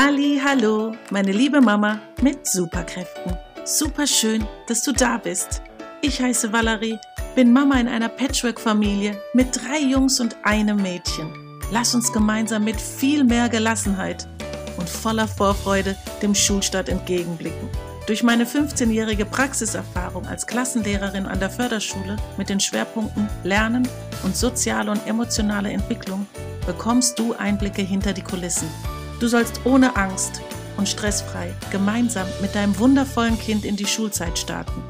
Halli, hallo, meine liebe Mama mit Superkräften. Super schön, dass du da bist. Ich heiße Valerie, bin Mama in einer Patchwork-Familie mit drei Jungs und einem Mädchen. Lass uns gemeinsam mit viel mehr Gelassenheit und voller Vorfreude dem Schulstart entgegenblicken. Durch meine 15-jährige Praxiserfahrung als Klassenlehrerin an der Förderschule mit den Schwerpunkten Lernen und soziale und emotionale Entwicklung bekommst du Einblicke hinter die Kulissen Du sollst ohne Angst und stressfrei gemeinsam mit deinem wundervollen Kind in die Schulzeit starten.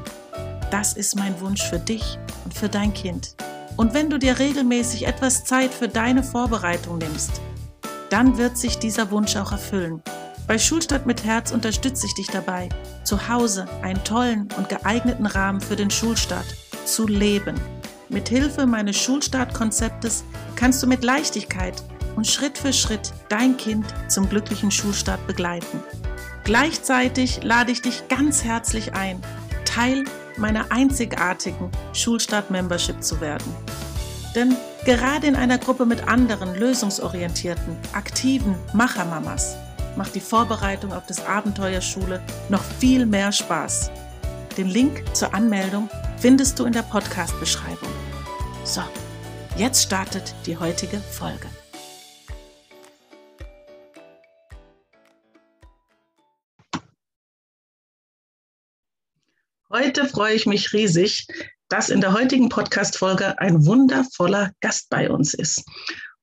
Das ist mein Wunsch für dich und für dein Kind. Und wenn du dir regelmäßig etwas Zeit für deine Vorbereitung nimmst, dann wird sich dieser Wunsch auch erfüllen. Bei Schulstadt mit Herz unterstütze ich dich dabei, zu Hause einen tollen und geeigneten Rahmen für den Schulstart zu leben. Mit Hilfe meines Schulstartkonzeptes kannst du mit Leichtigkeit und Schritt für Schritt dein Kind zum glücklichen Schulstart begleiten. Gleichzeitig lade ich dich ganz herzlich ein, Teil meiner einzigartigen Schulstart-Membership zu werden. Denn gerade in einer Gruppe mit anderen lösungsorientierten, aktiven Machermamas macht die Vorbereitung auf das Abenteuerschule noch viel mehr Spaß. Den Link zur Anmeldung findest du in der Podcast-Beschreibung. So, jetzt startet die heutige Folge. Heute freue ich mich riesig, dass in der heutigen Podcast-Folge ein wundervoller Gast bei uns ist.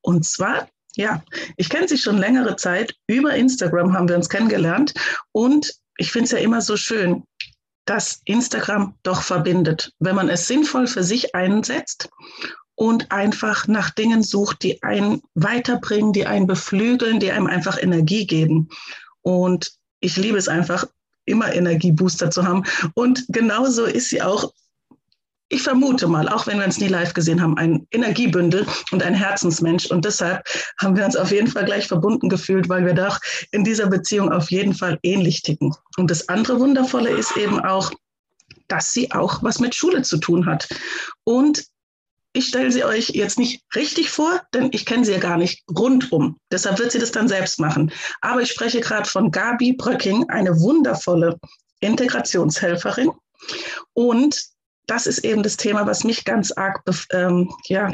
Und zwar, ja, ich kenne sie schon längere Zeit. Über Instagram haben wir uns kennengelernt. Und ich finde es ja immer so schön, dass Instagram doch verbindet, wenn man es sinnvoll für sich einsetzt und einfach nach Dingen sucht, die einen weiterbringen, die einen beflügeln, die einem einfach Energie geben. Und ich liebe es einfach, immer Energiebooster zu haben. Und genauso ist sie auch, ich vermute mal, auch wenn wir uns nie live gesehen haben, ein Energiebündel und ein Herzensmensch. Und deshalb haben wir uns auf jeden Fall gleich verbunden gefühlt, weil wir doch in dieser Beziehung auf jeden Fall ähnlich ticken. Und das andere Wundervolle ist eben auch, dass sie auch was mit Schule zu tun hat. Und ich stelle sie euch jetzt nicht richtig vor, denn ich kenne sie ja gar nicht rundum. Deshalb wird sie das dann selbst machen. Aber ich spreche gerade von Gabi Bröcking, eine wundervolle Integrationshelferin. Und das ist eben das Thema, was mich ganz arg ähm, ja,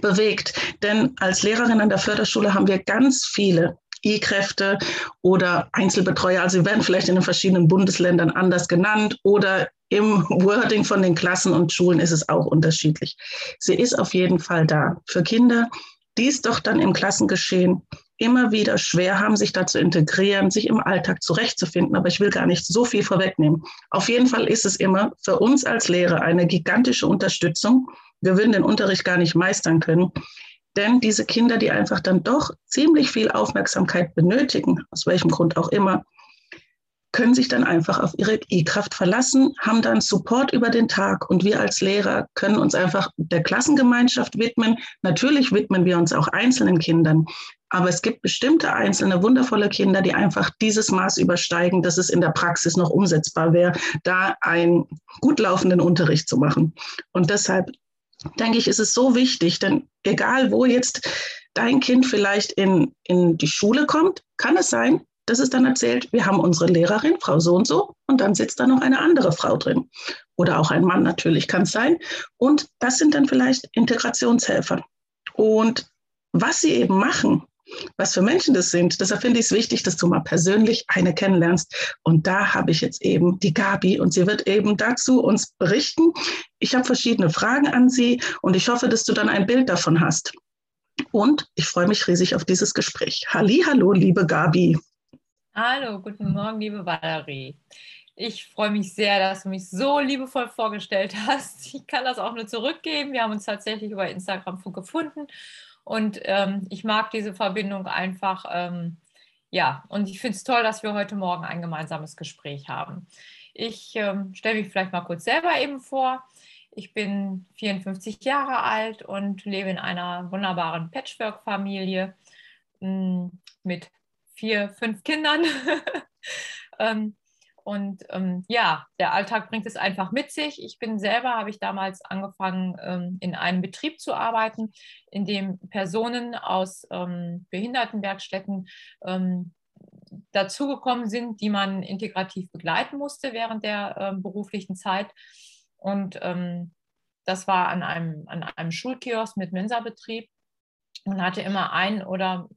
bewegt. Denn als Lehrerin an der Förderschule haben wir ganz viele E-Kräfte oder Einzelbetreuer. Also sie werden vielleicht in den verschiedenen Bundesländern anders genannt oder im Wording von den Klassen und Schulen ist es auch unterschiedlich. Sie ist auf jeden Fall da für Kinder, die es doch dann im Klassengeschehen immer wieder schwer haben, sich da zu integrieren, sich im Alltag zurechtzufinden. Aber ich will gar nicht so viel vorwegnehmen. Auf jeden Fall ist es immer für uns als Lehrer eine gigantische Unterstützung. Wir würden den Unterricht gar nicht meistern können. Denn diese Kinder, die einfach dann doch ziemlich viel Aufmerksamkeit benötigen, aus welchem Grund auch immer, können sich dann einfach auf ihre E-Kraft verlassen, haben dann Support über den Tag und wir als Lehrer können uns einfach der Klassengemeinschaft widmen. Natürlich widmen wir uns auch einzelnen Kindern, aber es gibt bestimmte einzelne wundervolle Kinder, die einfach dieses Maß übersteigen, dass es in der Praxis noch umsetzbar wäre, da einen gut laufenden Unterricht zu machen. Und deshalb denke ich, ist es so wichtig, denn egal wo jetzt dein Kind vielleicht in, in die Schule kommt, kann es sein, das ist dann erzählt, wir haben unsere Lehrerin, Frau so und so, und dann sitzt da noch eine andere Frau drin. Oder auch ein Mann natürlich kann es sein. Und das sind dann vielleicht Integrationshelfer. Und was sie eben machen, was für Menschen das sind, deshalb finde ich es wichtig, dass du mal persönlich eine kennenlernst. Und da habe ich jetzt eben die Gabi und sie wird eben dazu uns berichten. Ich habe verschiedene Fragen an sie und ich hoffe, dass du dann ein Bild davon hast. Und ich freue mich riesig auf dieses Gespräch. Hallo, liebe Gabi. Hallo, guten Morgen, liebe Valerie. Ich freue mich sehr, dass du mich so liebevoll vorgestellt hast. Ich kann das auch nur zurückgeben. Wir haben uns tatsächlich über Instagram gefunden und ähm, ich mag diese Verbindung einfach. Ähm, ja, und ich finde es toll, dass wir heute Morgen ein gemeinsames Gespräch haben. Ich ähm, stelle mich vielleicht mal kurz selber eben vor. Ich bin 54 Jahre alt und lebe in einer wunderbaren Patchwork-Familie hm, mit vier, fünf Kindern. ähm, und ähm, ja, der Alltag bringt es einfach mit sich. Ich bin selber, habe ich damals angefangen, ähm, in einem Betrieb zu arbeiten, in dem Personen aus ähm, Behindertenwerkstätten ähm, dazugekommen sind, die man integrativ begleiten musste während der äh, beruflichen Zeit. Und ähm, das war an einem, an einem Schulkiosk mit Mensa-Betrieb und hatte immer ein oder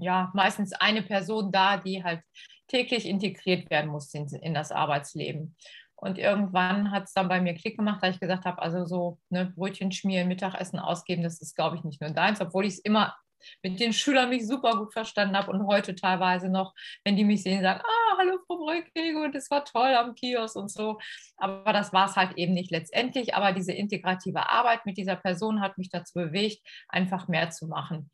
ja, meistens eine Person da, die halt täglich integriert werden musste in, in das Arbeitsleben. Und irgendwann hat es dann bei mir Klick gemacht, da ich gesagt habe, also so ne, Brötchen schmieren, Mittagessen ausgeben, das ist, glaube ich, nicht nur deins, obwohl ich es immer mit den Schülern mich super gut verstanden habe und heute teilweise noch, wenn die mich sehen, sagen, ah, hallo Frau Brückig und das war toll am Kiosk und so. Aber das war es halt eben nicht letztendlich. Aber diese integrative Arbeit mit dieser Person hat mich dazu bewegt, einfach mehr zu machen.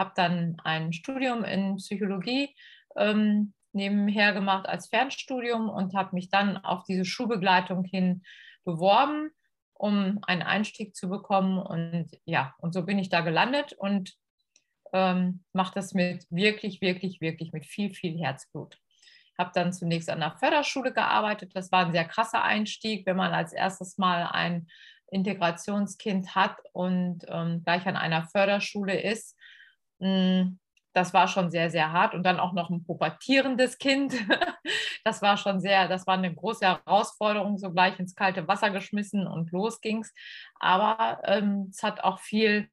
Habe dann ein Studium in Psychologie ähm, nebenher gemacht als Fernstudium und habe mich dann auf diese Schulbegleitung hin beworben, um einen Einstieg zu bekommen. Und ja, und so bin ich da gelandet und ähm, mache das mit wirklich, wirklich, wirklich mit viel, viel Herzblut. Habe dann zunächst an der Förderschule gearbeitet. Das war ein sehr krasser Einstieg, wenn man als erstes Mal ein Integrationskind hat und ähm, gleich an einer Förderschule ist. Mm, das war schon sehr, sehr hart. Und dann auch noch ein pubertierendes Kind. Das war schon sehr, das war eine große Herausforderung, so gleich ins kalte Wasser geschmissen und los ging's. Aber ähm, es hat auch viel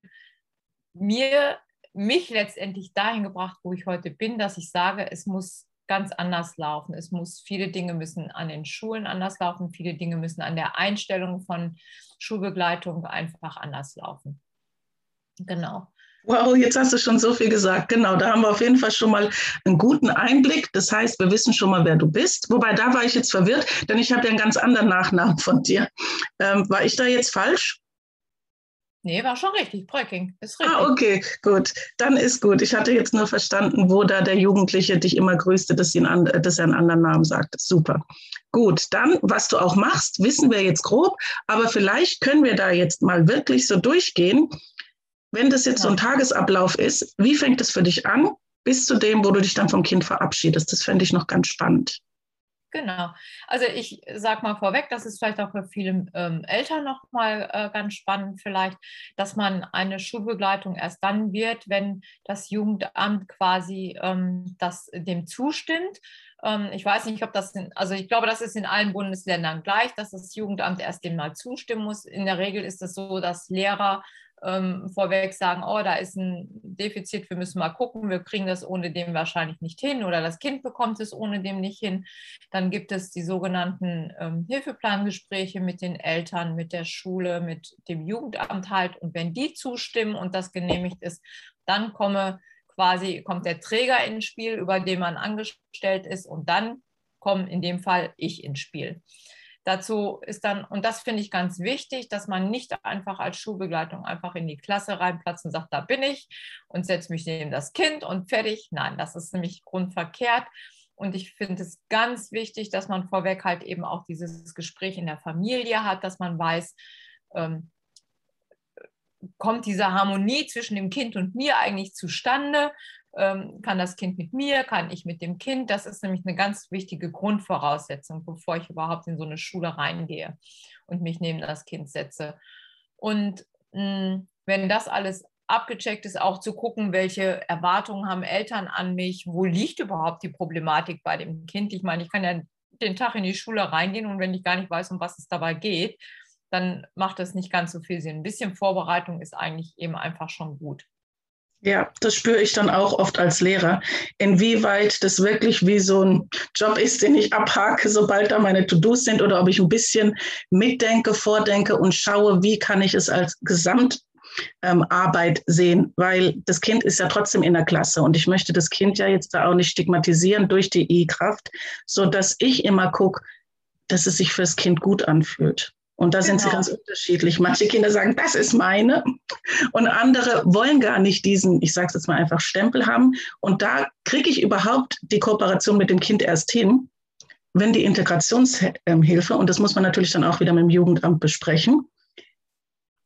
mir mich letztendlich dahin gebracht, wo ich heute bin, dass ich sage, es muss ganz anders laufen. Es muss, viele Dinge müssen an den Schulen anders laufen, viele Dinge müssen an der Einstellung von Schulbegleitung einfach anders laufen. Genau. Wow, jetzt hast du schon so viel gesagt. Genau, da haben wir auf jeden Fall schon mal einen guten Einblick. Das heißt, wir wissen schon mal, wer du bist. Wobei, da war ich jetzt verwirrt, denn ich habe ja einen ganz anderen Nachnamen von dir. Ähm, war ich da jetzt falsch? Nee, war schon richtig. Bröcking ist richtig. Ah, okay, gut. Dann ist gut. Ich hatte jetzt nur verstanden, wo da der Jugendliche dich immer grüßte, dass, ihn dass er einen anderen Namen sagt. Super. Gut, dann, was du auch machst, wissen wir jetzt grob, aber vielleicht können wir da jetzt mal wirklich so durchgehen. Wenn das jetzt so ein Tagesablauf ist, wie fängt es für dich an, bis zu dem, wo du dich dann vom Kind verabschiedest? Das fände ich noch ganz spannend. Genau. Also ich sage mal vorweg, das ist vielleicht auch für viele ähm, Eltern nochmal äh, ganz spannend vielleicht, dass man eine Schulbegleitung erst dann wird, wenn das Jugendamt quasi ähm, das, dem zustimmt. Ähm, ich weiß nicht, ob das, in, also ich glaube, das ist in allen Bundesländern gleich, dass das Jugendamt erst dem mal zustimmen muss. In der Regel ist es so, dass Lehrer ähm, vorweg sagen, oh, da ist ein Defizit, wir müssen mal gucken, wir kriegen das ohne dem wahrscheinlich nicht hin oder das Kind bekommt es ohne dem nicht hin. Dann gibt es die sogenannten ähm, Hilfeplangespräche mit den Eltern, mit der Schule, mit dem Jugendamt halt. Und wenn die zustimmen und das genehmigt ist, dann komme quasi, kommt der Träger ins Spiel, über den man angestellt ist und dann komme in dem Fall ich ins Spiel. Dazu ist dann, und das finde ich ganz wichtig, dass man nicht einfach als Schulbegleitung einfach in die Klasse reinplatzt und sagt, da bin ich und setze mich neben das Kind und fertig. Nein, das ist nämlich grundverkehrt. Und ich finde es ganz wichtig, dass man vorweg halt eben auch dieses Gespräch in der Familie hat, dass man weiß, ähm, kommt diese Harmonie zwischen dem Kind und mir eigentlich zustande? Ähm, kann das Kind mit mir, kann ich mit dem Kind. Das ist nämlich eine ganz wichtige Grundvoraussetzung, bevor ich überhaupt in so eine Schule reingehe und mich neben das Kind setze. Und mh, wenn das alles abgecheckt ist, auch zu gucken, welche Erwartungen haben Eltern an mich, wo liegt überhaupt die Problematik bei dem Kind. Ich meine, ich kann ja den Tag in die Schule reingehen und wenn ich gar nicht weiß, um was es dabei geht, dann macht das nicht ganz so viel Sinn. Ein bisschen Vorbereitung ist eigentlich eben einfach schon gut. Ja, das spüre ich dann auch oft als Lehrer, inwieweit das wirklich wie so ein Job ist, den ich abhake, sobald da meine To-Dos sind oder ob ich ein bisschen mitdenke, vordenke und schaue, wie kann ich es als Gesamtarbeit ähm, sehen, weil das Kind ist ja trotzdem in der Klasse und ich möchte das Kind ja jetzt da auch nicht stigmatisieren durch die I-Kraft, so dass ich immer gucke, dass es sich fürs Kind gut anfühlt. Und da genau. sind sie genau. ganz unterschiedlich. Manche Kinder sagen, das ist meine. Und andere wollen gar nicht diesen, ich sage es jetzt mal einfach, Stempel haben. Und da kriege ich überhaupt die Kooperation mit dem Kind erst hin, wenn die Integrationshilfe, und das muss man natürlich dann auch wieder mit dem Jugendamt besprechen,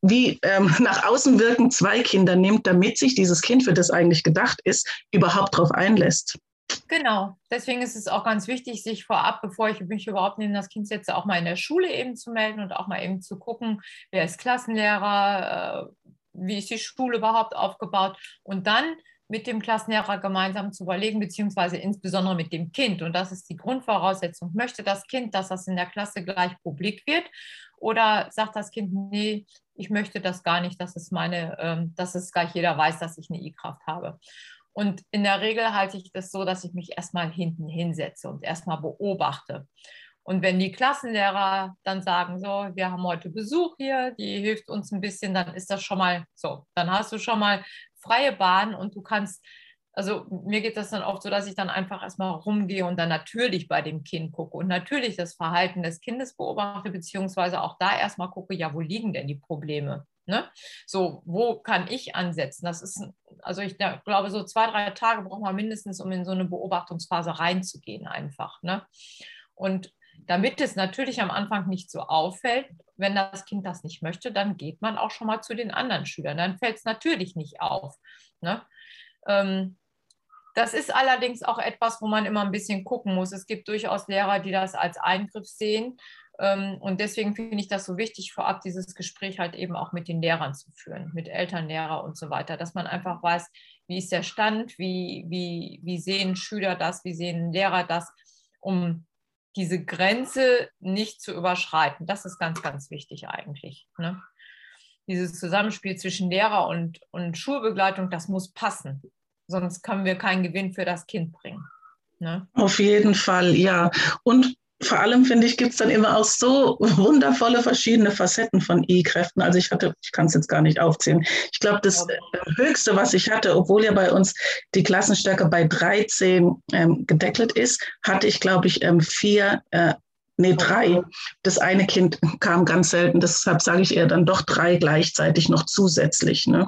wie ähm, nach außen wirken zwei Kinder nimmt, damit sich dieses Kind, für das eigentlich gedacht ist, überhaupt darauf einlässt. Genau, deswegen ist es auch ganz wichtig, sich vorab, bevor ich mich überhaupt neben das Kind setze, auch mal in der Schule eben zu melden und auch mal eben zu gucken, wer ist Klassenlehrer, äh, wie ist die Schule überhaupt aufgebaut und dann mit dem Klassenlehrer gemeinsam zu überlegen, beziehungsweise insbesondere mit dem Kind. Und das ist die Grundvoraussetzung. Möchte das Kind, dass das in der Klasse gleich publik wird? Oder sagt das Kind, nee, ich möchte das gar nicht, dass es meine, ähm, dass es gleich jeder weiß, dass ich eine I-Kraft habe. Und in der Regel halte ich das so, dass ich mich erstmal hinten hinsetze und erstmal beobachte. Und wenn die Klassenlehrer dann sagen, so, wir haben heute Besuch hier, die hilft uns ein bisschen, dann ist das schon mal so. Dann hast du schon mal freie Bahn und du kannst, also mir geht das dann oft so, dass ich dann einfach erstmal rumgehe und dann natürlich bei dem Kind gucke und natürlich das Verhalten des Kindes beobachte, beziehungsweise auch da erstmal gucke, ja, wo liegen denn die Probleme? Ne? So, wo kann ich ansetzen? Das ist, also ich glaube, so zwei, drei Tage braucht man mindestens, um in so eine Beobachtungsphase reinzugehen, einfach. Ne? Und damit es natürlich am Anfang nicht so auffällt, wenn das Kind das nicht möchte, dann geht man auch schon mal zu den anderen Schülern. Dann fällt es natürlich nicht auf. Ne? Ähm, das ist allerdings auch etwas, wo man immer ein bisschen gucken muss. Es gibt durchaus Lehrer, die das als Eingriff sehen. Ähm, und deswegen finde ich das so wichtig, vorab dieses Gespräch halt eben auch mit den Lehrern zu führen, mit Eltern, Lehrer und so weiter, dass man einfach weiß, wie ist der Stand, wie, wie, wie sehen Schüler das, wie sehen Lehrer das, um diese Grenze nicht zu überschreiten. Das ist ganz, ganz wichtig eigentlich. Ne? Dieses Zusammenspiel zwischen Lehrer und, und Schulbegleitung, das muss passen. Sonst können wir keinen Gewinn für das Kind bringen. Ne? Auf jeden Fall, ja. Und vor allem finde ich, gibt es dann immer auch so wundervolle verschiedene Facetten von E-Kräften. Also ich hatte, ich kann es jetzt gar nicht aufzählen. Ich glaube, das äh, Höchste, was ich hatte, obwohl ja bei uns die Klassenstärke bei 13 ähm, gedeckelt ist, hatte ich, glaube ich, ähm, vier, äh, nee, drei. Das eine Kind kam ganz selten, deshalb sage ich eher dann doch drei gleichzeitig noch zusätzlich. Ne?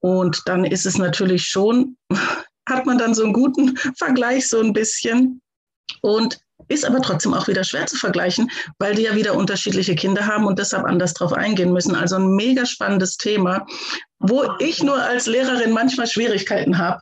Und dann ist es natürlich schon, hat man dann so einen guten Vergleich so ein bisschen. Und ist aber trotzdem auch wieder schwer zu vergleichen, weil die ja wieder unterschiedliche Kinder haben und deshalb anders drauf eingehen müssen. Also ein mega spannendes Thema, wo ich nur als Lehrerin manchmal Schwierigkeiten habe,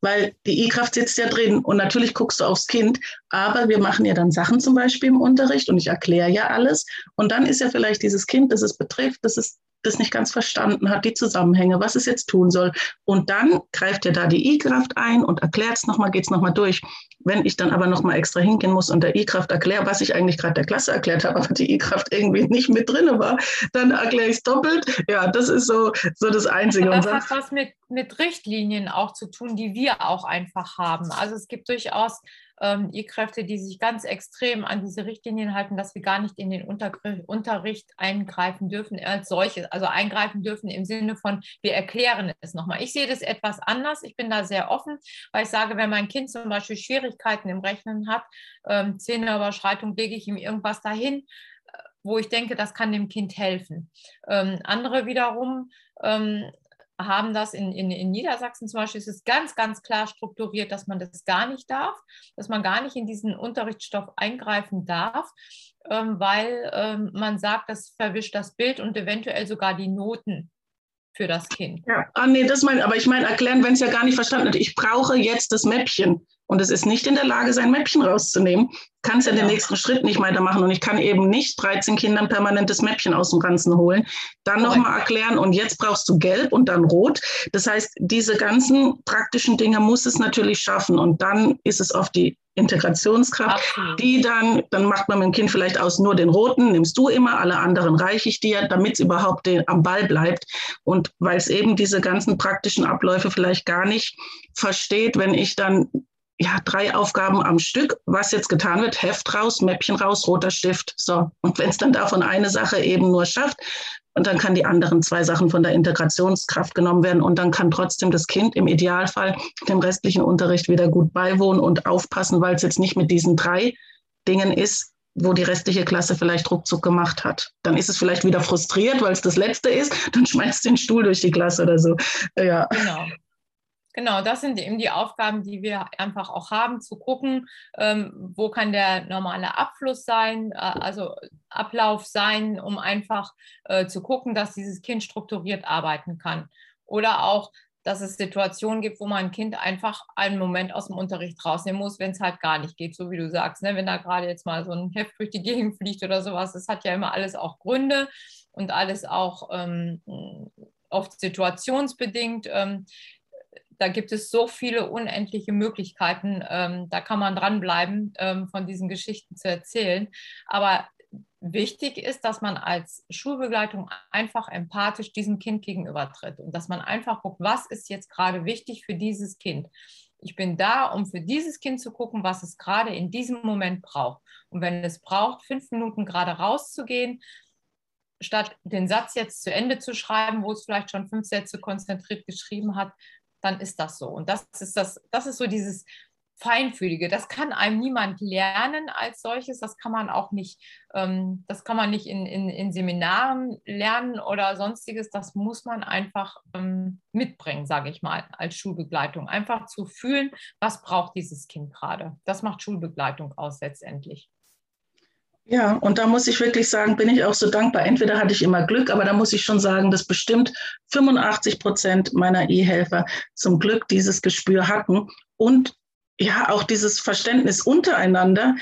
weil die E-Kraft sitzt ja drin und natürlich guckst du aufs Kind, aber wir machen ja dann Sachen zum Beispiel im Unterricht und ich erkläre ja alles und dann ist ja vielleicht dieses Kind, das es betrifft, das ist das nicht ganz verstanden hat, die Zusammenhänge, was es jetzt tun soll. Und dann greift er da die I-Kraft ein und erklärt es nochmal, geht es nochmal durch. Wenn ich dann aber nochmal extra hingehen muss und der I-Kraft erkläre, was ich eigentlich gerade der Klasse erklärt habe, aber die I-Kraft irgendwie nicht mit drin war, dann erkläre ich es doppelt. Ja, das ist so, so das Einzige. Das hat was mit, mit Richtlinien auch zu tun, die wir auch einfach haben. Also es gibt durchaus ähm, E-Kräfte, die sich ganz extrem an diese Richtlinien halten, dass wir gar nicht in den Unter Unterricht eingreifen dürfen als solches. Also eingreifen dürfen im Sinne von, wir erklären es nochmal. Ich sehe das etwas anders. Ich bin da sehr offen, weil ich sage, wenn mein Kind zum Beispiel Schwierigkeiten im Rechnen hat, ähm, Zehnerüberschreitung, lege ich ihm irgendwas dahin, äh, wo ich denke, das kann dem Kind helfen. Ähm, andere wiederum ähm, haben das in, in, in Niedersachsen zum Beispiel, ist es ganz, ganz klar strukturiert, dass man das gar nicht darf, dass man gar nicht in diesen Unterrichtsstoff eingreifen darf, ähm, weil ähm, man sagt, das verwischt das Bild und eventuell sogar die Noten für das Kind. Ja, ah, nee, das meine aber ich meine erklären, wenn es ja gar nicht verstanden hat. Ich brauche jetzt das Mäppchen und es ist nicht in der Lage, sein Mäppchen rauszunehmen, kann es ja den nächsten Schritt nicht weitermachen. Und ich kann eben nicht 13 Kindern permanentes Mäppchen aus dem Ganzen holen. Dann nochmal erklären, und jetzt brauchst du gelb und dann rot. Das heißt, diese ganzen praktischen Dinge muss es natürlich schaffen. Und dann ist es auf die Integrationskraft, Absolut. die dann, dann macht man mit dem Kind vielleicht aus nur den roten, nimmst du immer, alle anderen reiche ich dir, damit es überhaupt den, am Ball bleibt. Und weil es eben diese ganzen praktischen Abläufe vielleicht gar nicht versteht, wenn ich dann ja, drei Aufgaben am Stück, was jetzt getan wird, Heft raus, Mäppchen raus, roter Stift. So. Und wenn es dann davon eine Sache eben nur schafft, und dann kann die anderen zwei Sachen von der Integrationskraft genommen werden und dann kann trotzdem das Kind im Idealfall dem restlichen Unterricht wieder gut beiwohnen und aufpassen, weil es jetzt nicht mit diesen drei Dingen ist, wo die restliche Klasse vielleicht ruckzuck gemacht hat. Dann ist es vielleicht wieder frustriert, weil es das Letzte ist, dann schmeißt den Stuhl durch die Klasse oder so. Ja. Genau. Genau, das sind eben die Aufgaben, die wir einfach auch haben, zu gucken, ähm, wo kann der normale Abfluss sein, äh, also Ablauf sein, um einfach äh, zu gucken, dass dieses Kind strukturiert arbeiten kann. Oder auch, dass es Situationen gibt, wo man ein Kind einfach einen Moment aus dem Unterricht rausnehmen muss, wenn es halt gar nicht geht, so wie du sagst. Ne? Wenn da gerade jetzt mal so ein Heft durch die Gegend fliegt oder sowas, das hat ja immer alles auch Gründe und alles auch ähm, oft situationsbedingt. Ähm, da gibt es so viele unendliche Möglichkeiten. Ähm, da kann man dranbleiben, ähm, von diesen Geschichten zu erzählen. Aber wichtig ist, dass man als Schulbegleitung einfach empathisch diesem Kind gegenübertritt und dass man einfach guckt, was ist jetzt gerade wichtig für dieses Kind. Ich bin da, um für dieses Kind zu gucken, was es gerade in diesem Moment braucht. Und wenn es braucht, fünf Minuten gerade rauszugehen, statt den Satz jetzt zu Ende zu schreiben, wo es vielleicht schon fünf Sätze konzentriert geschrieben hat, dann ist das so. Und das ist das, das ist so dieses Feinfühlige. Das kann einem niemand lernen als solches. Das kann man auch nicht, ähm, das kann man nicht in, in, in, Seminaren lernen oder sonstiges. Das muss man einfach ähm, mitbringen, sage ich mal, als Schulbegleitung. Einfach zu fühlen, was braucht dieses Kind gerade. Das macht Schulbegleitung aus letztendlich. Ja, und da muss ich wirklich sagen, bin ich auch so dankbar. Entweder hatte ich immer Glück, aber da muss ich schon sagen, dass bestimmt 85 Prozent meiner E-Helfer zum Glück dieses Gespür hatten und ja auch dieses Verständnis untereinander,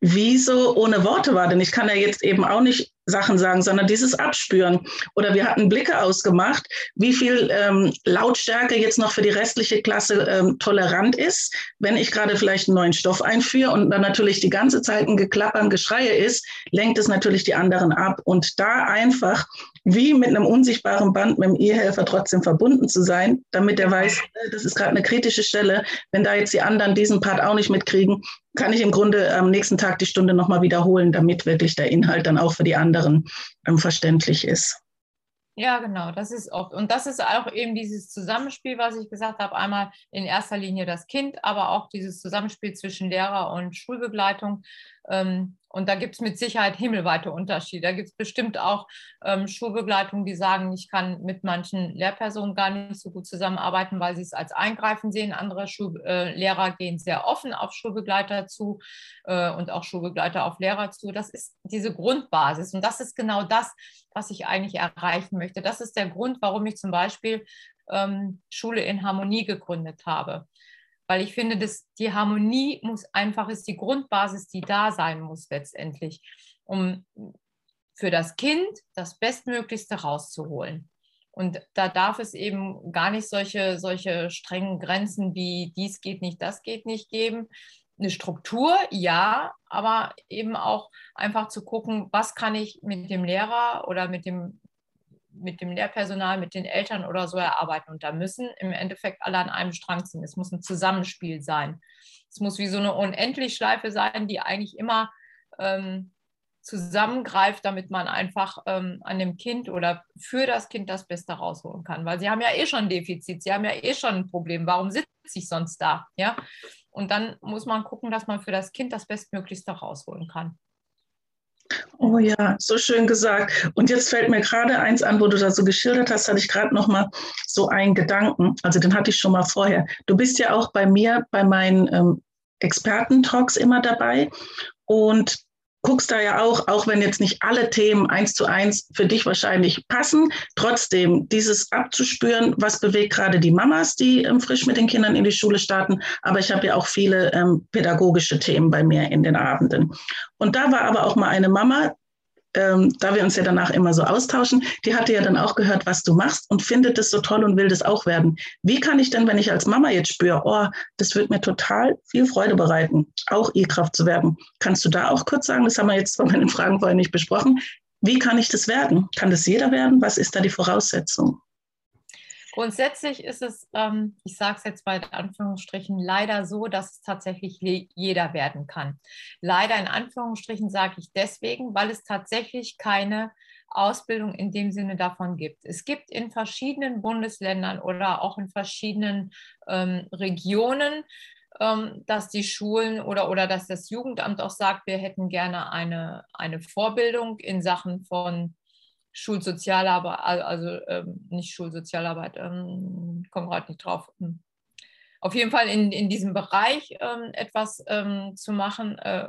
wie so ohne Worte war. Denn ich kann ja jetzt eben auch nicht Sachen sagen, sondern dieses Abspüren. Oder wir hatten Blicke ausgemacht, wie viel ähm, Lautstärke jetzt noch für die restliche Klasse ähm, tolerant ist, wenn ich gerade vielleicht einen neuen Stoff einführe und dann natürlich die ganze Zeit ein Geklapper, ein Geschreie ist, lenkt es natürlich die anderen ab. Und da einfach wie mit einem unsichtbaren Band mit dem E-Helfer trotzdem verbunden zu sein, damit er weiß, äh, das ist gerade eine kritische Stelle. Wenn da jetzt die anderen diesen Part auch nicht mitkriegen, kann ich im Grunde am nächsten Tag die Stunde nochmal wiederholen, damit wirklich der Inhalt dann auch für die anderen ähm, verständlich ist. Ja, genau, das ist oft. Und das ist auch eben dieses Zusammenspiel, was ich gesagt habe. Einmal in erster Linie das Kind, aber auch dieses Zusammenspiel zwischen Lehrer und Schulbegleitung. Ähm, und da gibt es mit Sicherheit himmelweite Unterschiede. Da gibt es bestimmt auch ähm, Schulbegleitungen, die sagen, ich kann mit manchen Lehrpersonen gar nicht so gut zusammenarbeiten, weil sie es als Eingreifen sehen. Andere Schul äh, Lehrer gehen sehr offen auf Schulbegleiter zu äh, und auch Schulbegleiter auf Lehrer zu. Das ist diese Grundbasis. Und das ist genau das, was ich eigentlich erreichen möchte. Das ist der Grund, warum ich zum Beispiel ähm, Schule in Harmonie gegründet habe weil ich finde, dass die Harmonie muss einfach ist die Grundbasis, die da sein muss letztendlich, um für das Kind das Bestmöglichste rauszuholen. Und da darf es eben gar nicht solche, solche strengen Grenzen wie dies geht nicht, das geht nicht geben. Eine Struktur, ja, aber eben auch einfach zu gucken, was kann ich mit dem Lehrer oder mit dem mit dem Lehrpersonal, mit den Eltern oder so erarbeiten. Und da müssen im Endeffekt alle an einem Strang ziehen. Es muss ein Zusammenspiel sein. Es muss wie so eine Unendlichschleife sein, die eigentlich immer ähm, zusammengreift, damit man einfach ähm, an dem Kind oder für das Kind das Beste rausholen kann. Weil sie haben ja eh schon ein Defizit, sie haben ja eh schon ein Problem. Warum sitze ich sonst da? Ja? Und dann muss man gucken, dass man für das Kind das Bestmöglichste rausholen kann. Oh ja, so schön gesagt. Und jetzt fällt mir gerade eins an, wo du da so geschildert hast, hatte ich gerade noch mal so einen Gedanken. Also den hatte ich schon mal vorher. Du bist ja auch bei mir bei meinen ähm, Experten-Talks immer dabei. Und guckst da ja auch, auch wenn jetzt nicht alle Themen eins zu eins für dich wahrscheinlich passen, trotzdem dieses abzuspüren, was bewegt gerade die Mamas, die ähm, frisch mit den Kindern in die Schule starten. Aber ich habe ja auch viele ähm, pädagogische Themen bei mir in den Abenden. Und da war aber auch mal eine Mama, ähm, da wir uns ja danach immer so austauschen, die hatte ja dann auch gehört, was du machst und findet es so toll und will das auch werden. Wie kann ich denn, wenn ich als Mama jetzt spüre, oh, das wird mir total viel Freude bereiten, auch E-Kraft zu werden? Kannst du da auch kurz sagen, das haben wir jetzt bei meinen Fragen vorhin nicht besprochen, wie kann ich das werden? Kann das jeder werden? Was ist da die Voraussetzung? Grundsätzlich ist es, ähm, ich sage es jetzt bei Anführungsstrichen, leider so, dass es tatsächlich jeder werden kann. Leider in Anführungsstrichen sage ich deswegen, weil es tatsächlich keine Ausbildung in dem Sinne davon gibt. Es gibt in verschiedenen Bundesländern oder auch in verschiedenen ähm, Regionen, ähm, dass die Schulen oder, oder dass das Jugendamt auch sagt, wir hätten gerne eine, eine Vorbildung in Sachen von Schulsozialarbeit, also ähm, nicht Schulsozialarbeit, ähm, komme gerade nicht drauf. Hm. Auf jeden Fall in, in diesem Bereich ähm, etwas ähm, zu machen, äh,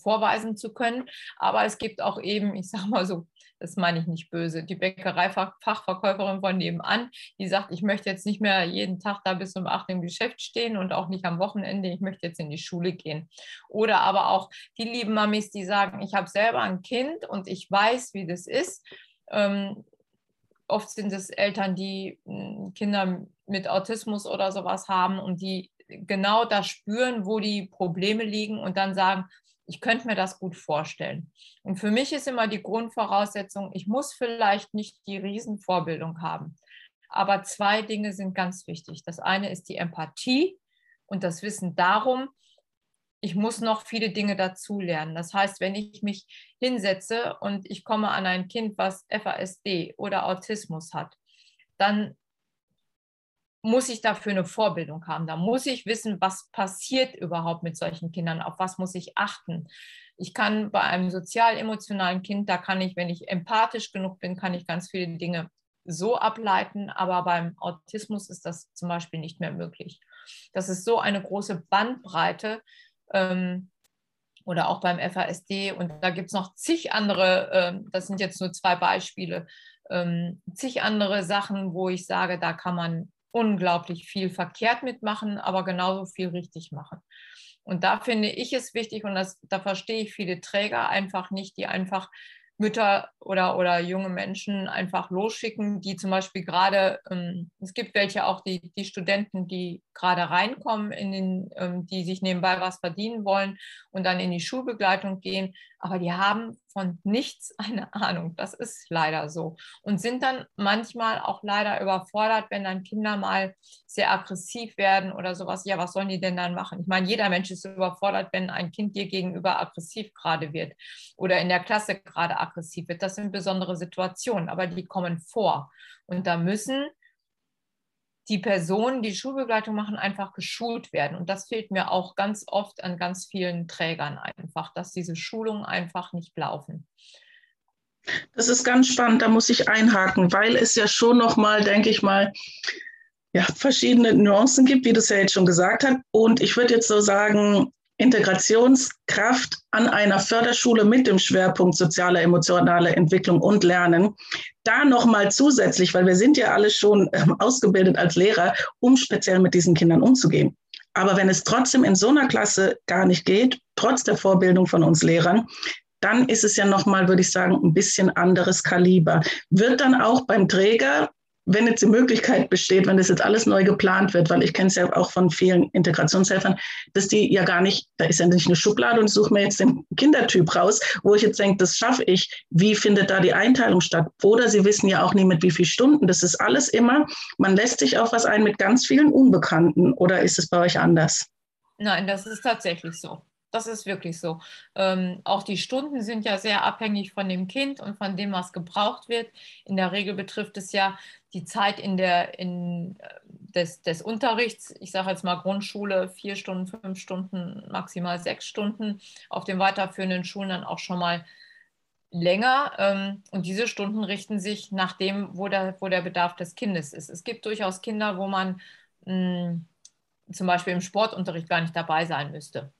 vorweisen zu können. Aber es gibt auch eben, ich sage mal so, das meine ich nicht böse, die Bäckereifachverkäuferin von nebenan, die sagt, ich möchte jetzt nicht mehr jeden Tag da bis um acht im Geschäft stehen und auch nicht am Wochenende, ich möchte jetzt in die Schule gehen. Oder aber auch die lieben Mamis, die sagen, ich habe selber ein Kind und ich weiß, wie das ist. Ähm, oft sind es Eltern, die hm, Kinder mit Autismus oder sowas haben und die genau das spüren, wo die Probleme liegen und dann sagen, ich könnte mir das gut vorstellen. Und für mich ist immer die Grundvoraussetzung, ich muss vielleicht nicht die Riesenvorbildung haben. Aber zwei Dinge sind ganz wichtig. Das eine ist die Empathie und das Wissen darum, ich muss noch viele Dinge dazulernen. Das heißt, wenn ich mich hinsetze und ich komme an ein Kind, was FASD oder Autismus hat, dann muss ich dafür eine Vorbildung haben. Da muss ich wissen, was passiert überhaupt mit solchen Kindern, auf was muss ich achten. Ich kann bei einem sozial-emotionalen Kind, da kann ich, wenn ich empathisch genug bin, kann ich ganz viele Dinge so ableiten, aber beim Autismus ist das zum Beispiel nicht mehr möglich. Das ist so eine große Bandbreite, ähm, oder auch beim FASD. Und da gibt es noch zig andere, ähm, das sind jetzt nur zwei Beispiele, ähm, zig andere Sachen, wo ich sage, da kann man unglaublich viel verkehrt mitmachen, aber genauso viel richtig machen. Und da finde ich es wichtig, und das, da verstehe ich viele Träger einfach nicht, die einfach Mütter oder, oder junge Menschen einfach losschicken, die zum Beispiel gerade, ähm, es gibt welche auch, die, die Studenten, die gerade reinkommen, in den, ähm, die sich nebenbei was verdienen wollen und dann in die Schulbegleitung gehen, aber die haben von nichts eine Ahnung. Das ist leider so. Und sind dann manchmal auch leider überfordert, wenn dann Kinder mal sehr aggressiv werden oder sowas. Ja, was sollen die denn dann machen? Ich meine, jeder Mensch ist überfordert, wenn ein Kind dir gegenüber aggressiv gerade wird oder in der Klasse gerade aggressiv wird. Das sind besondere Situationen, aber die kommen vor. Und da müssen die Personen, die Schulbegleitung machen, einfach geschult werden. Und das fehlt mir auch ganz oft an ganz vielen Trägern einfach, dass diese Schulungen einfach nicht laufen. Das ist ganz spannend, da muss ich einhaken, weil es ja schon nochmal, denke ich mal, ja, verschiedene Nuancen gibt, wie du es ja jetzt schon gesagt hast. Und ich würde jetzt so sagen, Integrationskraft an einer Förderschule mit dem Schwerpunkt soziale, emotionale Entwicklung und Lernen. Da nochmal zusätzlich, weil wir sind ja alle schon ähm, ausgebildet als Lehrer, um speziell mit diesen Kindern umzugehen. Aber wenn es trotzdem in so einer Klasse gar nicht geht, trotz der Vorbildung von uns Lehrern, dann ist es ja nochmal, würde ich sagen, ein bisschen anderes Kaliber. Wird dann auch beim Träger wenn jetzt die Möglichkeit besteht, wenn das jetzt alles neu geplant wird, weil ich kenne es ja auch von vielen Integrationshelfern, dass die ja gar nicht, da ist ja nicht eine Schublade und suche mir jetzt den Kindertyp raus, wo ich jetzt denke, das schaffe ich. Wie findet da die Einteilung statt? Oder sie wissen ja auch nie mit wie vielen Stunden. Das ist alles immer, man lässt sich auf was ein mit ganz vielen Unbekannten. Oder ist es bei euch anders? Nein, das ist tatsächlich so. Das ist wirklich so. Ähm, auch die Stunden sind ja sehr abhängig von dem Kind und von dem, was gebraucht wird. In der Regel betrifft es ja die Zeit in der, in, äh, des, des Unterrichts. Ich sage jetzt mal Grundschule, vier Stunden, fünf Stunden, maximal sechs Stunden. Auf den weiterführenden Schulen dann auch schon mal länger. Ähm, und diese Stunden richten sich nach dem, wo der, wo der Bedarf des Kindes ist. Es gibt durchaus Kinder, wo man mh, hm, zum Beispiel im Sportunterricht gar nicht dabei sein müsste.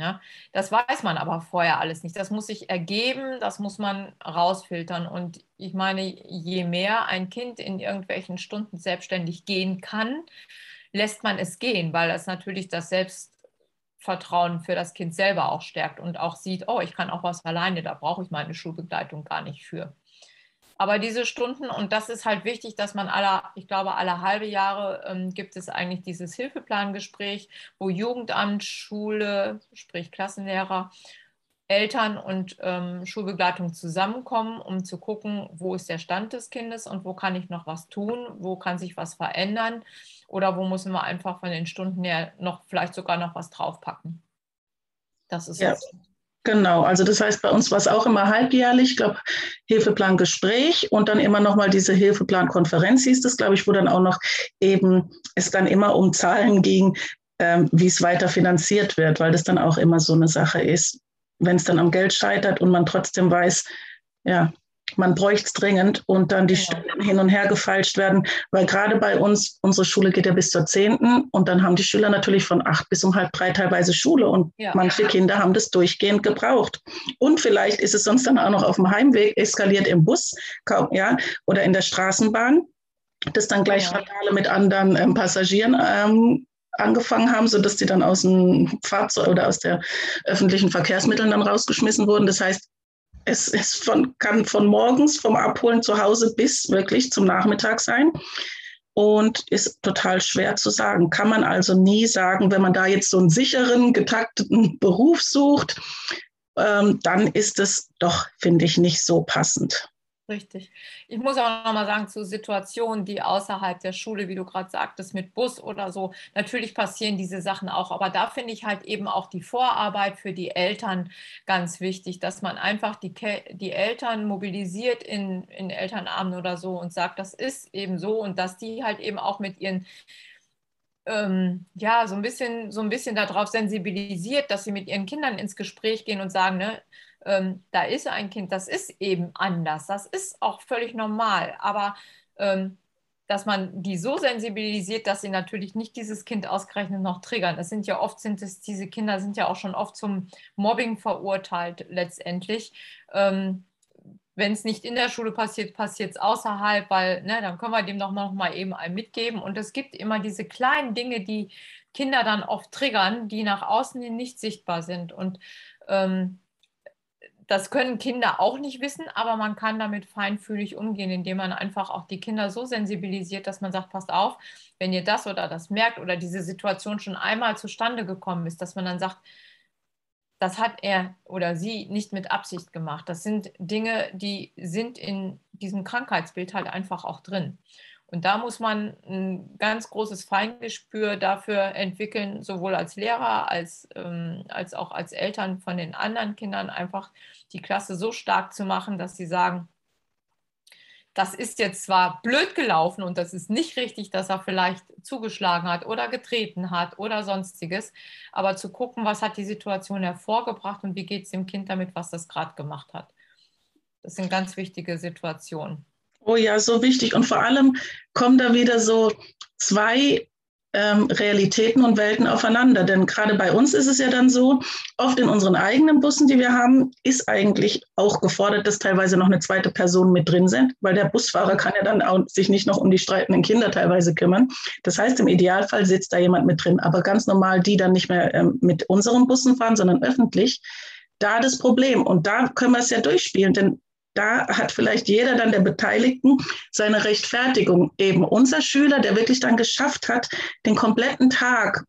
Ja, das weiß man aber vorher alles nicht. Das muss sich ergeben, das muss man rausfiltern. Und ich meine, je mehr ein Kind in irgendwelchen Stunden selbstständig gehen kann, lässt man es gehen, weil das natürlich das Selbstvertrauen für das Kind selber auch stärkt und auch sieht, oh, ich kann auch was alleine, da brauche ich meine Schulbegleitung gar nicht für. Aber diese Stunden, und das ist halt wichtig, dass man alle, ich glaube, alle halbe Jahre ähm, gibt es eigentlich dieses Hilfeplangespräch, wo Jugendamt, Schule, sprich Klassenlehrer, Eltern und ähm, Schulbegleitung zusammenkommen, um zu gucken, wo ist der Stand des Kindes und wo kann ich noch was tun, wo kann sich was verändern oder wo müssen wir einfach von den Stunden her noch vielleicht sogar noch was draufpacken. Das ist ja. es. Genau, also das heißt, bei uns war es auch immer halbjährlich, ich glaube, Hilfeplan Gespräch und dann immer nochmal diese Hilfeplan Konferenz hieß das, glaube ich, wo dann auch noch eben es dann immer um Zahlen ging, ähm, wie es weiter finanziert wird, weil das dann auch immer so eine Sache ist. Wenn es dann am Geld scheitert und man trotzdem weiß, ja, man bräuchte es dringend und dann die ja. Stunden hin und her gefeilscht werden, weil gerade bei uns, unsere Schule geht ja bis zur 10. und dann haben die Schüler natürlich von acht bis um halb drei teilweise Schule und ja. manche Kinder haben das durchgehend gebraucht. Und vielleicht ist es sonst dann auch noch auf dem Heimweg eskaliert im Bus ja, oder in der Straßenbahn, dass dann gleich ja. Fatale mit anderen ähm, Passagieren ähm, angefangen haben, sodass die dann aus dem Fahrzeug oder aus der öffentlichen Verkehrsmitteln dann rausgeschmissen wurden. Das heißt, es, es von, kann von morgens vom Abholen zu Hause bis wirklich zum Nachmittag sein. und ist total schwer zu sagen. Kann man also nie sagen, wenn man da jetzt so einen sicheren, getakteten Beruf sucht, ähm, dann ist es doch, finde ich, nicht so passend. Richtig. Ich muss auch nochmal sagen, zu Situationen, die außerhalb der Schule, wie du gerade sagtest, mit Bus oder so, natürlich passieren diese Sachen auch. Aber da finde ich halt eben auch die Vorarbeit für die Eltern ganz wichtig, dass man einfach die, die Eltern mobilisiert in, in Elternabenden oder so und sagt, das ist eben so und dass die halt eben auch mit ihren ähm, ja, so ein bisschen, so ein bisschen darauf sensibilisiert, dass sie mit ihren Kindern ins Gespräch gehen und sagen, ne, ähm, da ist ein Kind, das ist eben anders, das ist auch völlig normal, aber ähm, dass man die so sensibilisiert, dass sie natürlich nicht dieses Kind ausgerechnet noch triggern. Es sind ja oft, sind es, diese Kinder sind ja auch schon oft zum Mobbing verurteilt letztendlich. Ähm, wenn es nicht in der Schule passiert, passiert es außerhalb, weil ne, dann können wir dem doch noch mal eben ein mitgeben. Und es gibt immer diese kleinen Dinge, die Kinder dann oft triggern, die nach außen hin nicht sichtbar sind. Und ähm, das können Kinder auch nicht wissen, aber man kann damit feinfühlig umgehen, indem man einfach auch die Kinder so sensibilisiert, dass man sagt, passt auf, wenn ihr das oder das merkt oder diese Situation schon einmal zustande gekommen ist, dass man dann sagt, das hat er oder sie nicht mit Absicht gemacht. Das sind Dinge, die sind in diesem Krankheitsbild halt einfach auch drin. Und da muss man ein ganz großes Feingespür dafür entwickeln, sowohl als Lehrer als, ähm, als auch als Eltern von den anderen Kindern, einfach die Klasse so stark zu machen, dass sie sagen, das ist jetzt zwar blöd gelaufen und das ist nicht richtig, dass er vielleicht zugeschlagen hat oder getreten hat oder sonstiges, aber zu gucken, was hat die Situation hervorgebracht und wie geht es dem Kind damit, was das gerade gemacht hat. Das sind ganz wichtige Situationen. Oh ja, so wichtig. Und vor allem kommen da wieder so zwei ähm, Realitäten und Welten aufeinander. Denn gerade bei uns ist es ja dann so, oft in unseren eigenen Bussen, die wir haben, ist eigentlich auch gefordert, dass teilweise noch eine zweite Person mit drin sind, weil der Busfahrer kann ja dann auch sich nicht noch um die streitenden Kinder teilweise kümmern. Das heißt, im Idealfall sitzt da jemand mit drin. Aber ganz normal, die dann nicht mehr ähm, mit unseren Bussen fahren, sondern öffentlich, da das Problem. Und da können wir es ja durchspielen, denn da hat vielleicht jeder dann der Beteiligten seine Rechtfertigung. Eben unser Schüler, der wirklich dann geschafft hat, den kompletten Tag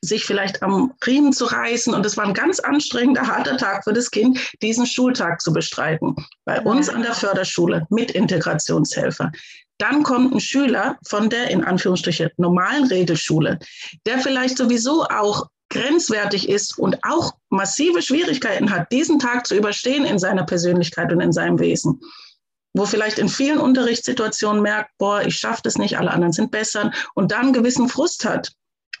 sich vielleicht am Riemen zu reißen. Und es war ein ganz anstrengender, harter Tag für das Kind, diesen Schultag zu bestreiten. Bei uns an der Förderschule mit Integrationshelfer. Dann kommt ein Schüler von der in Anführungsstrichen normalen Regelschule, der vielleicht sowieso auch grenzwertig ist und auch massive Schwierigkeiten hat, diesen Tag zu überstehen in seiner Persönlichkeit und in seinem Wesen. Wo vielleicht in vielen Unterrichtssituationen merkt, boah, ich schaffe das nicht, alle anderen sind besser und dann einen gewissen Frust hat.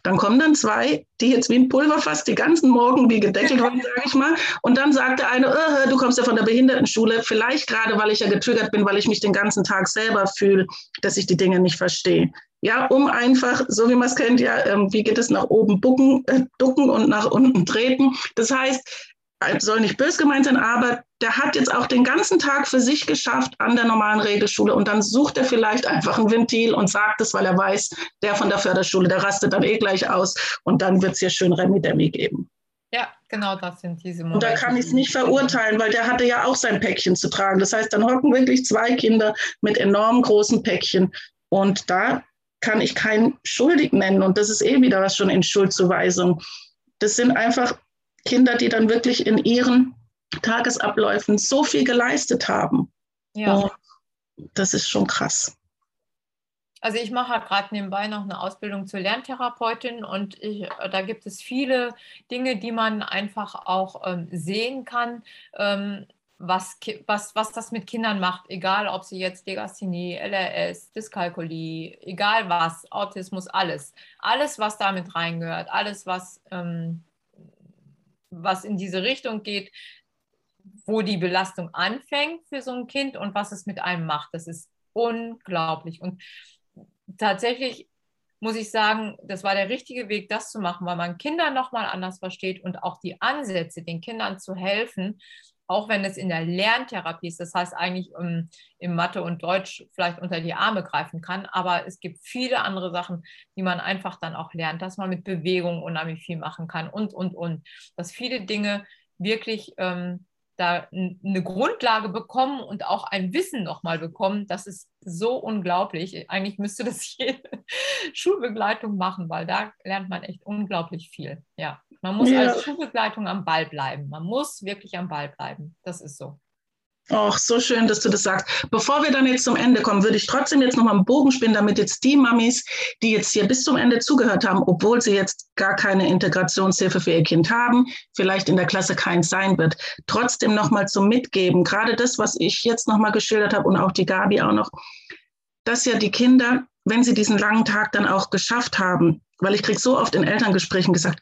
Dann kommen dann zwei, die jetzt wie ein Pulverfass die ganzen Morgen wie gedeckelt wurden, sage ich mal. Und dann sagt der eine, äh, du kommst ja von der Behindertenschule, vielleicht gerade, weil ich ja getriggert bin, weil ich mich den ganzen Tag selber fühle, dass ich die Dinge nicht verstehe. Ja, um einfach, so wie man es kennt, ja, ähm, wie geht es nach oben bucken, äh, ducken und nach unten treten. Das heißt, soll nicht bös gemeint sein, aber der hat jetzt auch den ganzen Tag für sich geschafft an der normalen Regelschule und dann sucht er vielleicht einfach ein Ventil und sagt es, weil er weiß, der von der Förderschule, der rastet dann eh gleich aus und dann wird es hier schön Remi-Demi geben. Ja, genau das sind diese Momente. Und da kann ich es nicht verurteilen, weil der hatte ja auch sein Päckchen zu tragen. Das heißt, dann hocken wirklich zwei Kinder mit enorm großen Päckchen und da kann ich keinen schuldig nennen. Und das ist eh wieder was schon in Schuldzuweisung. Das sind einfach Kinder, die dann wirklich in ihren Tagesabläufen so viel geleistet haben. Ja. Und das ist schon krass. Also ich mache halt gerade nebenbei noch eine Ausbildung zur Lerntherapeutin und ich, da gibt es viele Dinge, die man einfach auch ähm, sehen kann. Ähm, was, was, was das mit Kindern macht, egal ob sie jetzt Legasthenie, LRS, Dyskalkulie, egal was, Autismus, alles. Alles, was damit reingehört, alles, was, ähm, was in diese Richtung geht, wo die Belastung anfängt für so ein Kind und was es mit einem macht. Das ist unglaublich. Und tatsächlich muss ich sagen, das war der richtige Weg, das zu machen, weil man Kinder nochmal anders versteht und auch die Ansätze, den Kindern zu helfen, auch wenn es in der Lerntherapie ist, das heißt eigentlich um, ähm, im Mathe und Deutsch vielleicht unter die Arme greifen kann, aber es gibt viele andere Sachen, die man einfach dann auch lernt, dass man mit Bewegung unheimlich viel machen kann und, und, und. Dass viele Dinge wirklich ähm, da eine Grundlage bekommen und auch ein Wissen nochmal bekommen. Das ist so unglaublich. Eigentlich müsste das jede Schulbegleitung machen, weil da lernt man echt unglaublich viel. Ja, man muss ja. als Schulbegleitung am Ball bleiben. Man muss wirklich am Ball bleiben. Das ist so. Ach, so schön, dass du das sagst. Bevor wir dann jetzt zum Ende kommen, würde ich trotzdem jetzt nochmal einen Bogen spinnen, damit jetzt die Mamis, die jetzt hier bis zum Ende zugehört haben, obwohl sie jetzt gar keine Integrationshilfe für ihr Kind haben, vielleicht in der Klasse keins sein wird, trotzdem nochmal zum Mitgeben, gerade das, was ich jetzt nochmal geschildert habe und auch die Gabi auch noch, dass ja die Kinder, wenn sie diesen langen Tag dann auch geschafft haben, weil ich kriege so oft in Elterngesprächen gesagt,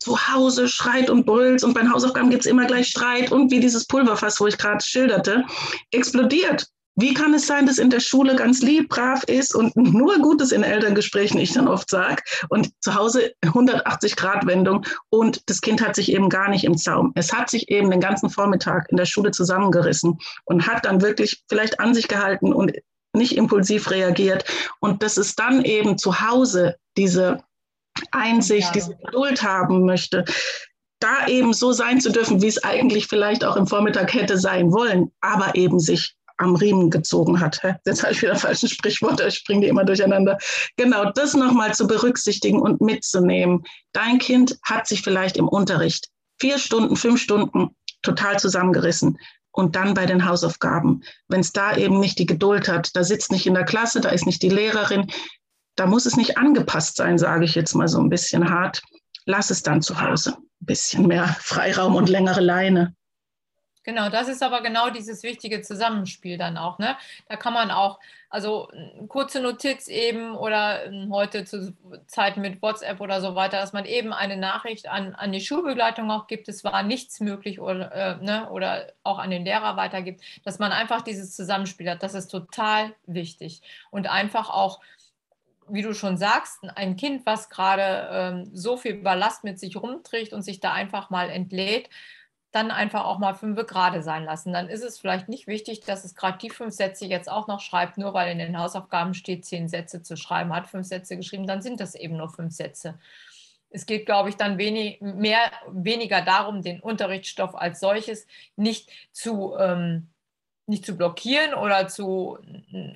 zu Hause schreit und brüllt und bei den Hausaufgaben gibt es immer gleich Streit und wie dieses Pulverfass, wo ich gerade schilderte, explodiert. Wie kann es sein, dass in der Schule ganz lieb, brav ist und nur Gutes in Elterngesprächen, ich dann oft sage, und zu Hause 180 Grad Wendung und das Kind hat sich eben gar nicht im Zaum. Es hat sich eben den ganzen Vormittag in der Schule zusammengerissen und hat dann wirklich vielleicht an sich gehalten und nicht impulsiv reagiert. Und das ist dann eben zu Hause diese Einsicht, ja. diese Geduld haben möchte, da eben so sein zu dürfen, wie es eigentlich vielleicht auch im Vormittag hätte sein wollen, aber eben sich am Riemen gezogen hat. Jetzt habe ich wieder falsche Sprichworte, ich bringe die immer durcheinander. Genau, das nochmal zu berücksichtigen und mitzunehmen. Dein Kind hat sich vielleicht im Unterricht vier Stunden, fünf Stunden total zusammengerissen. Und dann bei den Hausaufgaben, wenn es da eben nicht die Geduld hat, da sitzt nicht in der Klasse, da ist nicht die Lehrerin, da muss es nicht angepasst sein, sage ich jetzt mal so ein bisschen hart. Lass es dann zu Hause. Ein bisschen mehr Freiraum und längere Leine. Genau, das ist aber genau dieses wichtige Zusammenspiel dann auch. Ne? Da kann man auch, also eine kurze Notiz eben oder ähm, heute zu Zeiten mit WhatsApp oder so weiter, dass man eben eine Nachricht an, an die Schulbegleitung auch gibt, es war nichts möglich oder, äh, ne? oder auch an den Lehrer weitergibt, dass man einfach dieses Zusammenspiel hat. Das ist total wichtig. Und einfach auch wie du schon sagst, ein Kind, was gerade ähm, so viel Ballast mit sich rumträgt und sich da einfach mal entlädt, dann einfach auch mal fünf gerade sein lassen. Dann ist es vielleicht nicht wichtig, dass es gerade die fünf Sätze jetzt auch noch schreibt, nur weil in den Hausaufgaben steht, zehn Sätze zu schreiben, hat fünf Sätze geschrieben, dann sind das eben nur fünf Sätze. Es geht, glaube ich, dann wenig, mehr, weniger darum, den Unterrichtsstoff als solches nicht zu ähm, nicht zu blockieren oder zu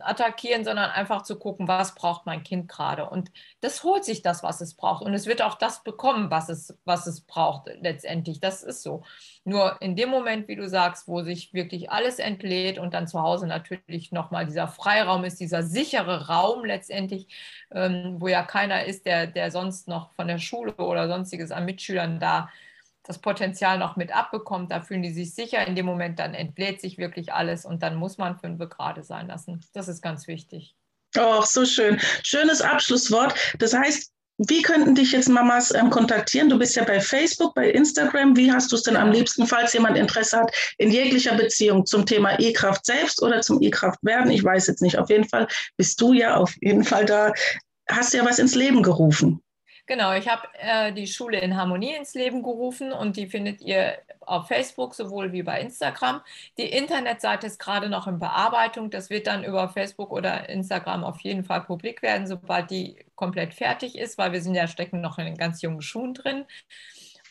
attackieren, sondern einfach zu gucken, was braucht mein Kind gerade. Und das holt sich das, was es braucht. Und es wird auch das bekommen, was es, was es braucht letztendlich. Das ist so. Nur in dem Moment, wie du sagst, wo sich wirklich alles entlädt und dann zu Hause natürlich nochmal dieser Freiraum ist, dieser sichere Raum letztendlich, ähm, wo ja keiner ist, der, der sonst noch von der Schule oder sonstiges an Mitschülern da das Potenzial noch mit abbekommt, da fühlen die sich sicher. In dem Moment dann entlädt sich wirklich alles und dann muss man fünf gerade sein lassen. Das ist ganz wichtig. Oh, so schön. Schönes Abschlusswort. Das heißt, wie könnten dich jetzt Mamas ähm, kontaktieren? Du bist ja bei Facebook, bei Instagram. Wie hast du es denn am liebsten, falls jemand Interesse hat, in jeglicher Beziehung zum Thema E-Kraft selbst oder zum E-Kraft werden? Ich weiß jetzt nicht. Auf jeden Fall bist du ja auf jeden Fall da. Hast ja was ins Leben gerufen. Genau, ich habe äh, die Schule in Harmonie ins Leben gerufen und die findet ihr auf Facebook sowohl wie bei Instagram. Die Internetseite ist gerade noch in Bearbeitung. Das wird dann über Facebook oder Instagram auf jeden Fall publik werden, sobald die komplett fertig ist, weil wir sind ja stecken noch in den ganz jungen Schuhen drin.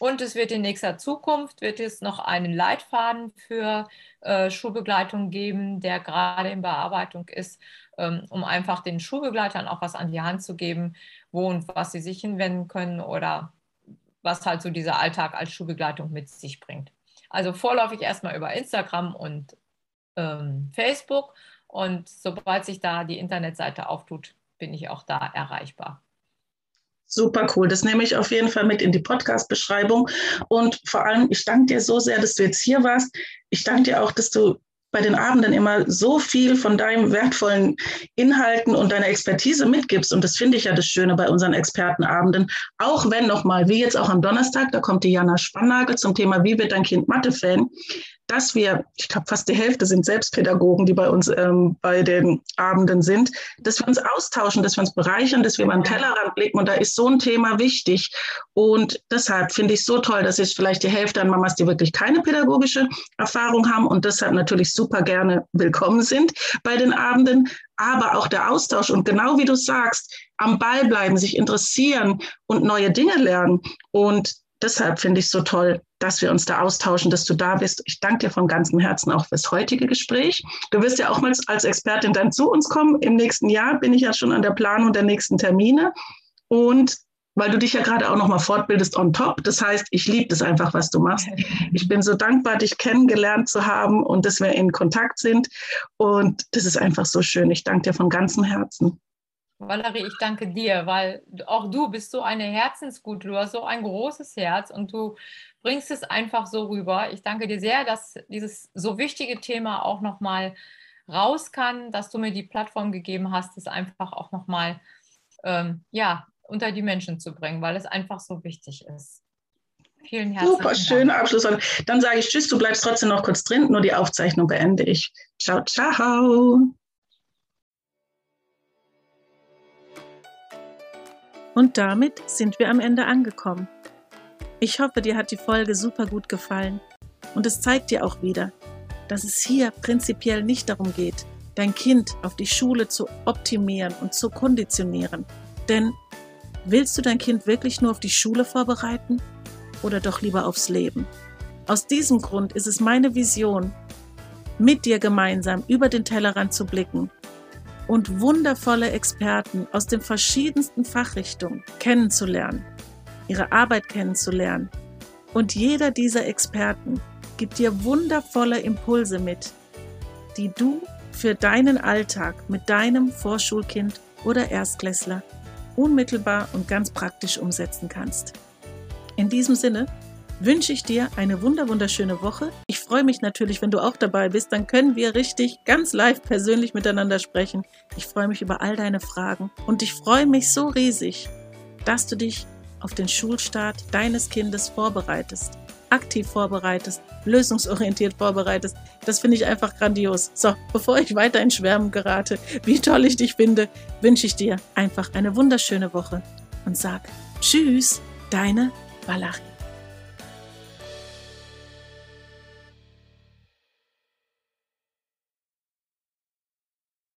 Und es wird in nächster Zukunft wird es noch einen Leitfaden für äh, Schulbegleitung geben, der gerade in Bearbeitung ist, um einfach den Schulbegleitern auch was an die Hand zu geben, wo und was sie sich hinwenden können oder was halt so dieser Alltag als Schulbegleitung mit sich bringt. Also vorläufig erstmal über Instagram und ähm, Facebook und sobald sich da die Internetseite auftut, bin ich auch da erreichbar. Super cool. Das nehme ich auf jeden Fall mit in die Podcast-Beschreibung. Und vor allem, ich danke dir so sehr, dass du jetzt hier warst. Ich danke dir auch, dass du bei den Abenden immer so viel von deinem wertvollen Inhalten und deiner Expertise mitgibst. Und das finde ich ja das Schöne bei unseren Expertenabenden. Auch wenn nochmal, wie jetzt auch am Donnerstag, da kommt die Jana Spannagel zum Thema, wie wird dein Kind Mathe-Fan? Dass wir, ich glaube, fast die Hälfte sind Selbstpädagogen, die bei uns ähm, bei den Abenden sind, dass wir uns austauschen, dass wir uns bereichern, dass wir mal einen Tellerrand blicken. Und da ist so ein Thema wichtig. Und deshalb finde ich so toll, dass jetzt vielleicht die Hälfte an Mamas, die wirklich keine pädagogische Erfahrung haben und deshalb natürlich super gerne willkommen sind bei den Abenden. Aber auch der Austausch und genau wie du sagst, am Ball bleiben, sich interessieren und neue Dinge lernen. Und deshalb finde ich es so toll, dass wir uns da austauschen, dass du da bist. Ich danke dir von ganzem Herzen auch fürs heutige Gespräch. Du wirst ja auch mal als Expertin dann zu uns kommen. Im nächsten Jahr bin ich ja schon an der Planung der nächsten Termine. Und weil du dich ja gerade auch nochmal fortbildest on top. Das heißt, ich liebe das einfach, was du machst. Ich bin so dankbar, dich kennengelernt zu haben und dass wir in Kontakt sind. Und das ist einfach so schön. Ich danke dir von ganzem Herzen. Valerie, ich danke dir, weil auch du bist so eine Herzensgute, du hast so ein großes Herz und du bringst es einfach so rüber. Ich danke dir sehr, dass dieses so wichtige Thema auch nochmal raus kann, dass du mir die Plattform gegeben hast, es einfach auch nochmal ähm, ja, unter die Menschen zu bringen, weil es einfach so wichtig ist. Vielen herzlichen Super, schöner Abschluss. Dann sage ich Tschüss, du bleibst trotzdem noch kurz drin, nur die Aufzeichnung beende ich. Ciao, ciao. Und damit sind wir am Ende angekommen. Ich hoffe, dir hat die Folge super gut gefallen. Und es zeigt dir auch wieder, dass es hier prinzipiell nicht darum geht, dein Kind auf die Schule zu optimieren und zu konditionieren. Denn willst du dein Kind wirklich nur auf die Schule vorbereiten oder doch lieber aufs Leben? Aus diesem Grund ist es meine Vision, mit dir gemeinsam über den Tellerrand zu blicken und wundervolle Experten aus den verschiedensten Fachrichtungen kennenzulernen, ihre Arbeit kennenzulernen. Und jeder dieser Experten gibt dir wundervolle Impulse mit, die du für deinen Alltag mit deinem Vorschulkind oder Erstklässler unmittelbar und ganz praktisch umsetzen kannst. In diesem Sinne wünsche ich dir eine wunderschöne Woche. Ich freue mich natürlich, wenn du auch dabei bist. Dann können wir richtig ganz live persönlich miteinander sprechen. Ich freue mich über all deine Fragen und ich freue mich so riesig, dass du dich auf den Schulstart deines Kindes vorbereitest, aktiv vorbereitest, lösungsorientiert vorbereitest. Das finde ich einfach grandios. So, bevor ich weiter in Schwärmen gerate, wie toll ich dich finde, wünsche ich dir einfach eine wunderschöne Woche und sag Tschüss, deine Valerie.